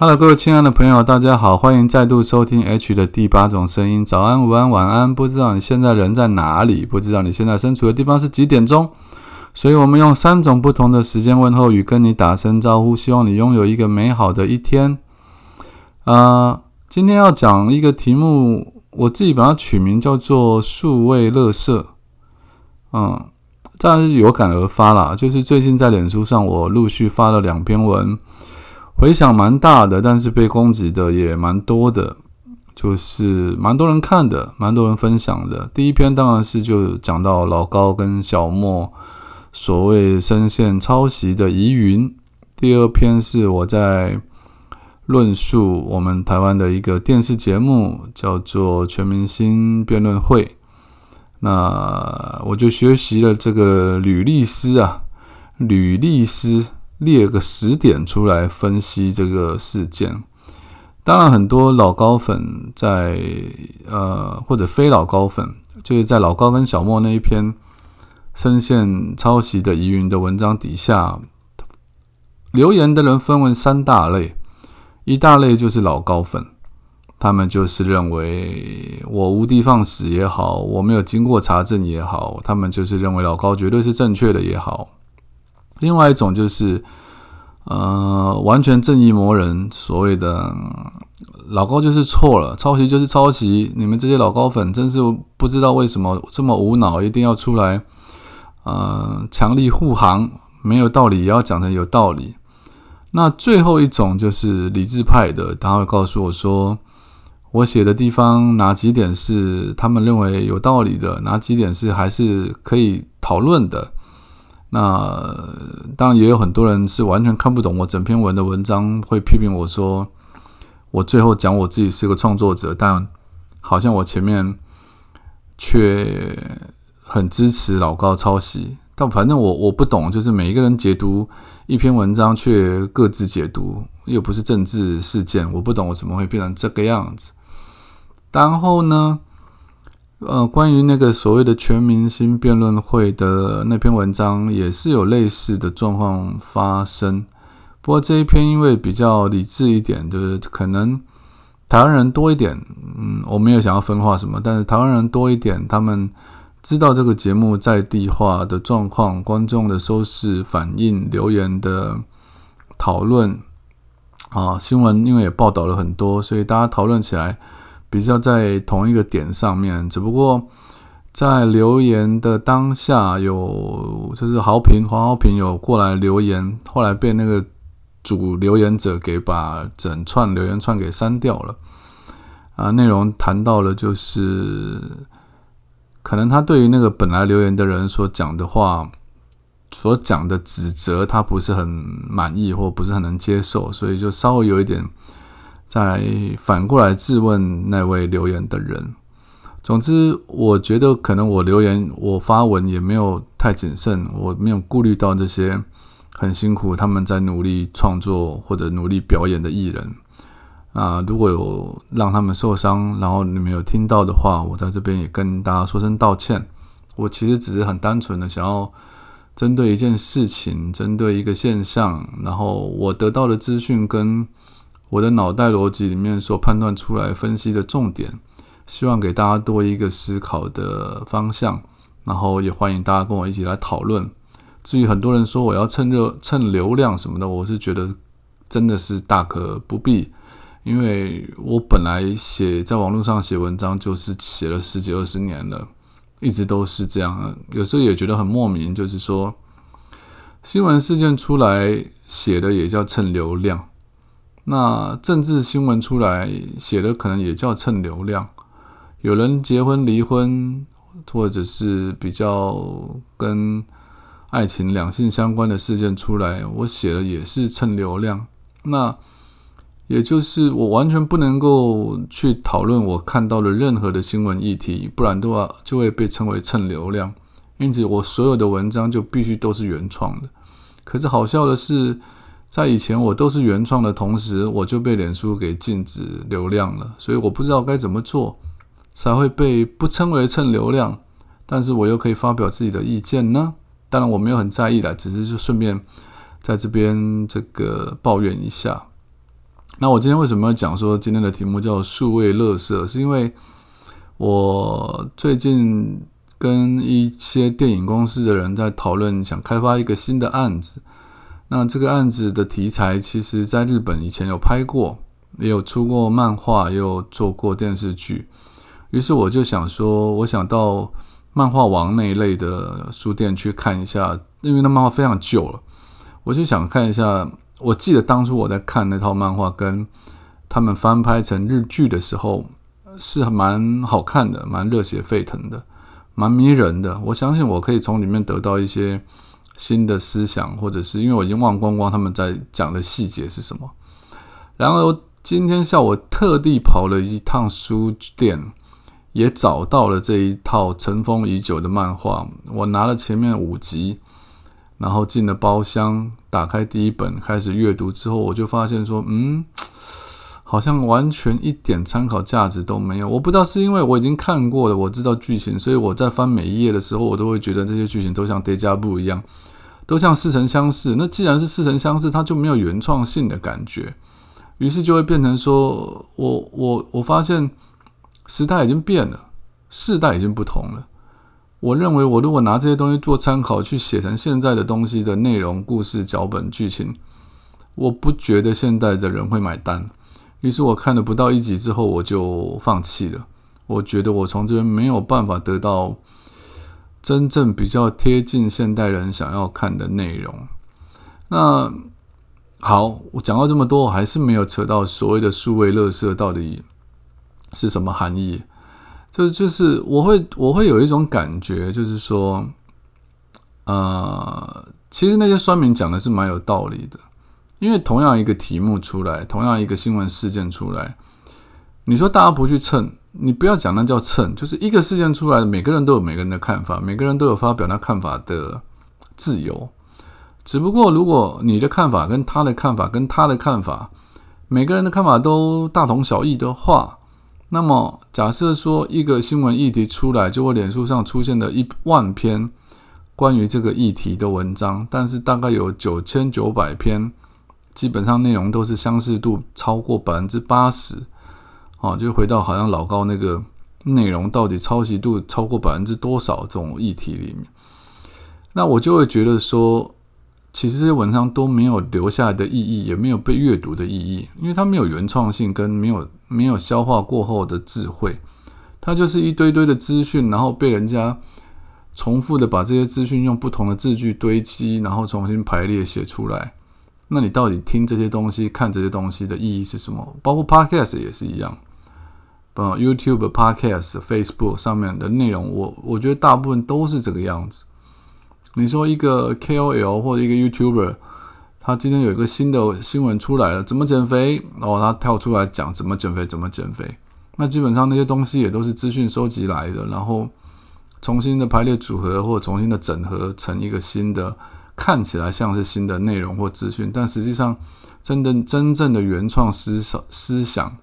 Hello，各位亲爱的朋友，大家好，欢迎再度收听 H 的第八种声音。早安、午安、晚安，不知道你现在人在哪里？不知道你现在身处的地方是几点钟？所以，我们用三种不同的时间问候语跟你打声招呼，希望你拥有一个美好的一天。啊，今天要讲一个题目，我自己把它取名叫做“数位乐色”。嗯，当然是有感而发啦，就是最近在脸书上，我陆续发了两篇文。回响蛮大的，但是被攻击的也蛮多的，就是蛮多人看的，蛮多人分享的。第一篇当然是就讲到老高跟小莫所谓深陷抄袭的疑云。第二篇是我在论述我们台湾的一个电视节目，叫做《全明星辩论会》。那我就学习了这个吕律师啊，吕律师。列个十点出来分析这个事件。当然，很多老高粉在呃，或者非老高粉，就是在老高跟小莫那一篇深陷抄袭的疑云的文章底下留言的人，分为三大类。一大类就是老高粉，他们就是认为我无的放矢也好，我没有经过查证也好，他们就是认为老高绝对是正确的也好。另外一种就是，呃，完全正义魔人，所谓的老高就是错了，抄袭就是抄袭，你们这些老高粉真是不知道为什么这么无脑，一定要出来，呃，强力护航，没有道理也要讲成有道理。那最后一种就是理智派的，他会告诉我说，我写的地方哪几点是他们认为有道理的，哪几点是还是可以讨论的。那当然也有很多人是完全看不懂我整篇文的文章，会批评我说，我最后讲我自己是个创作者，但好像我前面却很支持老高抄袭。但反正我我不懂，就是每一个人解读一篇文章却各自解读，又不是政治事件，我不懂我怎么会变成这个样子。然后呢？呃，关于那个所谓的全明星辩论会的那篇文章，也是有类似的状况发生。不过这一篇因为比较理智一点，就是可能台湾人多一点。嗯，我没有想要分化什么，但是台湾人多一点，他们知道这个节目在地化的状况，观众的收视反应、留言的讨论啊，新闻因为也报道了很多，所以大家讨论起来。比较在同一个点上面，只不过在留言的当下有就是好评黄豪平有过来留言，后来被那个主留言者给把整串留言串给删掉了。啊，内容谈到了就是可能他对于那个本来留言的人所讲的话，所讲的指责他不是很满意或不是很能接受，所以就稍微有一点。再反过来质问那位留言的人。总之，我觉得可能我留言、我发文也没有太谨慎，我没有顾虑到这些很辛苦、他们在努力创作或者努力表演的艺人啊。如果有让他们受伤，然后你们有听到的话，我在这边也跟大家说声道歉。我其实只是很单纯的想要针对一件事情、针对一个现象，然后我得到的资讯跟。我的脑袋逻辑里面所判断出来分析的重点，希望给大家多一个思考的方向，然后也欢迎大家跟我一起来讨论。至于很多人说我要蹭热、蹭流量什么的，我是觉得真的是大可不必，因为我本来写在网络上写文章就是写了十几二十年了，一直都是这样。有时候也觉得很莫名，就是说新闻事件出来写的也叫蹭流量。那政治新闻出来写的可能也叫蹭流量，有人结婚离婚，或者是比较跟爱情两性相关的事件出来，我写的也是蹭流量。那也就是我完全不能够去讨论我看到的任何的新闻议题，不然的话就会被称为蹭流量。因此，我所有的文章就必须都是原创的。可是好笑的是，在以前我都是原创的同时，我就被脸书给禁止流量了。所以我不知道该怎么做才会被不称为蹭流量，但是我又可以发表自己的意见呢？当然我没有很在意的，只是就顺便在这边这个抱怨一下。那我今天为什么要讲说今天的题目叫数位乐色？是因为我最近跟一些电影公司的人在讨论，想开发一个新的案子。那这个案子的题材，其实在日本以前有拍过，也有出过漫画，也有做过电视剧。于是我就想说，我想到漫画王那一类的书店去看一下，因为那漫画非常旧了，我就想看一下。我记得当初我在看那套漫画，跟他们翻拍成日剧的时候，是蛮好看的，蛮热血沸腾的，蛮迷人的。我相信我可以从里面得到一些新的思想，或者是因为我已经忘光光他们在讲的细节是什么。然后今天下午特地跑了一趟书店，也找到了这一套尘封已久的漫画。我拿了前面五集。然后进了包厢，打开第一本开始阅读之后，我就发现说，嗯，好像完全一点参考价值都没有。我不知道是因为我已经看过了，我知道剧情，所以我在翻每一页的时候，我都会觉得这些剧情都像叠加布一样，都像似曾相识。那既然是似曾相识，它就没有原创性的感觉，于是就会变成说，我我我发现时代已经变了，世代已经不同了。我认为，我如果拿这些东西做参考，去写成现在的东西的内容、故事、脚本、剧情，我不觉得现代的人会买单。于是我看了不到一集之后，我就放弃了。我觉得我从这边没有办法得到真正比较贴近现代人想要看的内容。那好，我讲到这么多，我还是没有扯到所谓的数位乐色到底是什么含义。就就是我会我会有一种感觉，就是说，呃，其实那些酸民讲的是蛮有道理的，因为同样一个题目出来，同样一个新闻事件出来，你说大家不去蹭，你不要讲那叫蹭，就是一个事件出来，每个人都有每个人的看法，每个人都有发表那看法的自由，只不过如果你的看法跟他的看法跟他的看法，每个人的看法都大同小异的话。那么，假设说一个新闻议题出来，就会脸书上出现了一万篇关于这个议题的文章，但是大概有九千九百篇，基本上内容都是相似度超过百分之八十，哦，就回到好像老高那个内容到底抄袭度超过百分之多少这种议题里面，那我就会觉得说。其实这些文章都没有留下来的意义，也没有被阅读的意义，因为它没有原创性，跟没有没有消化过后的智慧，它就是一堆堆的资讯，然后被人家重复的把这些资讯用不同的字句堆积，然后重新排列写出来。那你到底听这些东西、看这些东西的意义是什么？包括 Podcast 也是一样，呃，YouTube、Podcast、Facebook 上面的内容，我我觉得大部分都是这个样子。你说一个 KOL 或者一个 YouTuber，他今天有一个新的新闻出来了，怎么减肥？然后他跳出来讲怎么减肥，怎么减肥。那基本上那些东西也都是资讯收集来的，然后重新的排列组合，或重新的整合成一个新的，看起来像是新的内容或资讯，但实际上真的真正的原创思想思想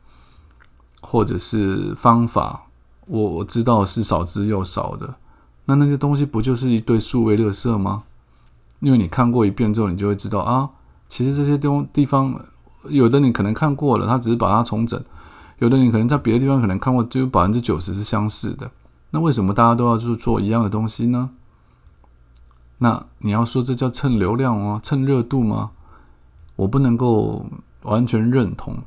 或者是方法，我我知道是少之又少的。那那些东西不就是一堆数位垃圾吗？因为你看过一遍之后，你就会知道啊，其实这些地地方，有的你可能看过了，他只是把它重整；有的你可能在别的地方可能看过，就百分之九十是相似的。那为什么大家都要去做一样的东西呢？那你要说这叫蹭流量吗？蹭热度吗？我不能够完全认同。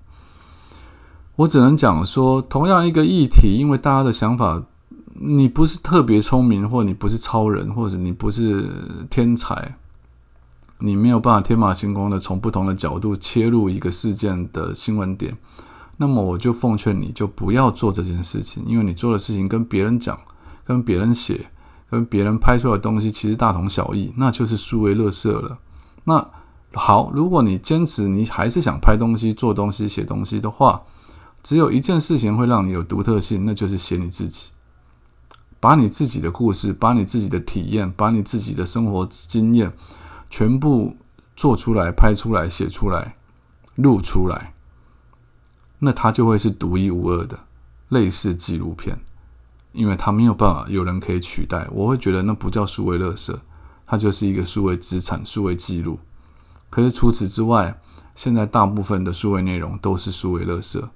我只能讲说，同样一个议题，因为大家的想法。你不是特别聪明，或你不是超人，或者你不是天才，你没有办法天马行空的从不同的角度切入一个事件的新闻点。那么我就奉劝你，就不要做这件事情，因为你做的事情跟别人讲、跟别人写、跟别人拍出来的东西其实大同小异，那就是数位乐色了。那好，如果你坚持，你还是想拍东西、做东西、写东西的话，只有一件事情会让你有独特性，那就是写你自己。把你自己的故事、把你自己的体验、把你自己的生活经验，全部做出来、拍出来、写出来、录出来，那它就会是独一无二的，类似纪录片，因为它没有办法有人可以取代。我会觉得那不叫数位乐色，它就是一个数位资产、数位记录。可是除此之外，现在大部分的数位内容都是数位垃圾，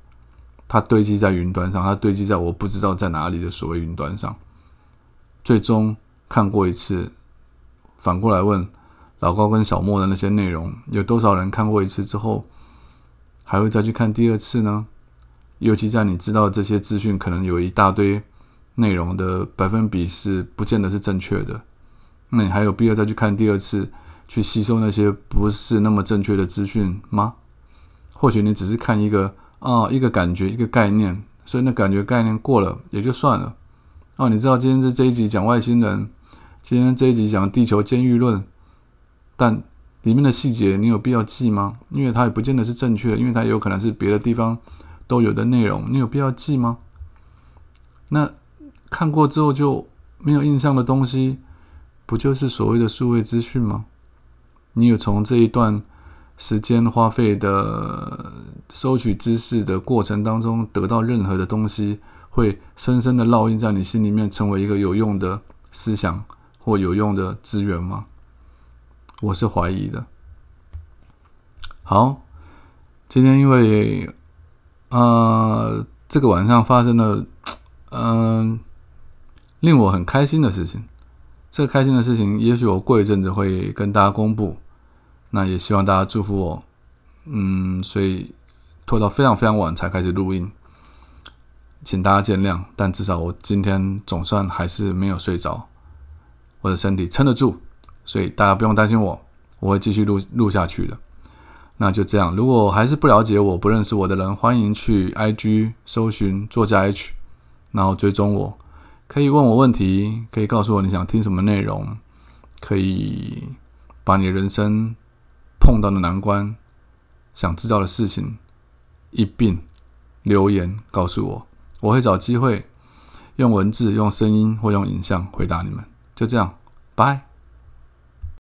它堆积在云端上，它堆积在我不知道在哪里的所谓云端上。最终看过一次，反过来问老高跟小莫的那些内容，有多少人看过一次之后，还会再去看第二次呢？尤其在你知道这些资讯可能有一大堆内容的百分比是不见得是正确的，那你还有必要再去看第二次？去吸收那些不是那么正确的资讯吗？或许你只是看一个啊，一个感觉，一个概念，所以那感觉概念过了也就算了。哦，你知道今天这这一集讲外星人，今天这一集讲地球监狱论，但里面的细节你有必要记吗？因为它也不见得是正确的，因为它有可能是别的地方都有的内容，你有必要记吗？那看过之后就没有印象的东西，不就是所谓的数位资讯吗？你有从这一段时间花费的收取知识的过程当中得到任何的东西，会深深的烙印在你心里面，成为一个有用的思想或有用的资源吗？我是怀疑的。好，今天因为呃这个晚上发生了嗯令我很开心的事情，这个开心的事情，也许我过一阵子会跟大家公布。那也希望大家祝福我，嗯，所以拖到非常非常晚才开始录音，请大家见谅。但至少我今天总算还是没有睡着，我的身体撑得住，所以大家不用担心我，我会继续录录下去的。那就这样，如果还是不了解我、不认识我的人，欢迎去 IG 搜寻作家 H，然后追踪我，可以问我问题，可以告诉我你想听什么内容，可以把你人生。碰到的难关，想知道的事情，一并留言告诉我，我会找机会用文字、用声音或用影像回答你们。就这样，拜。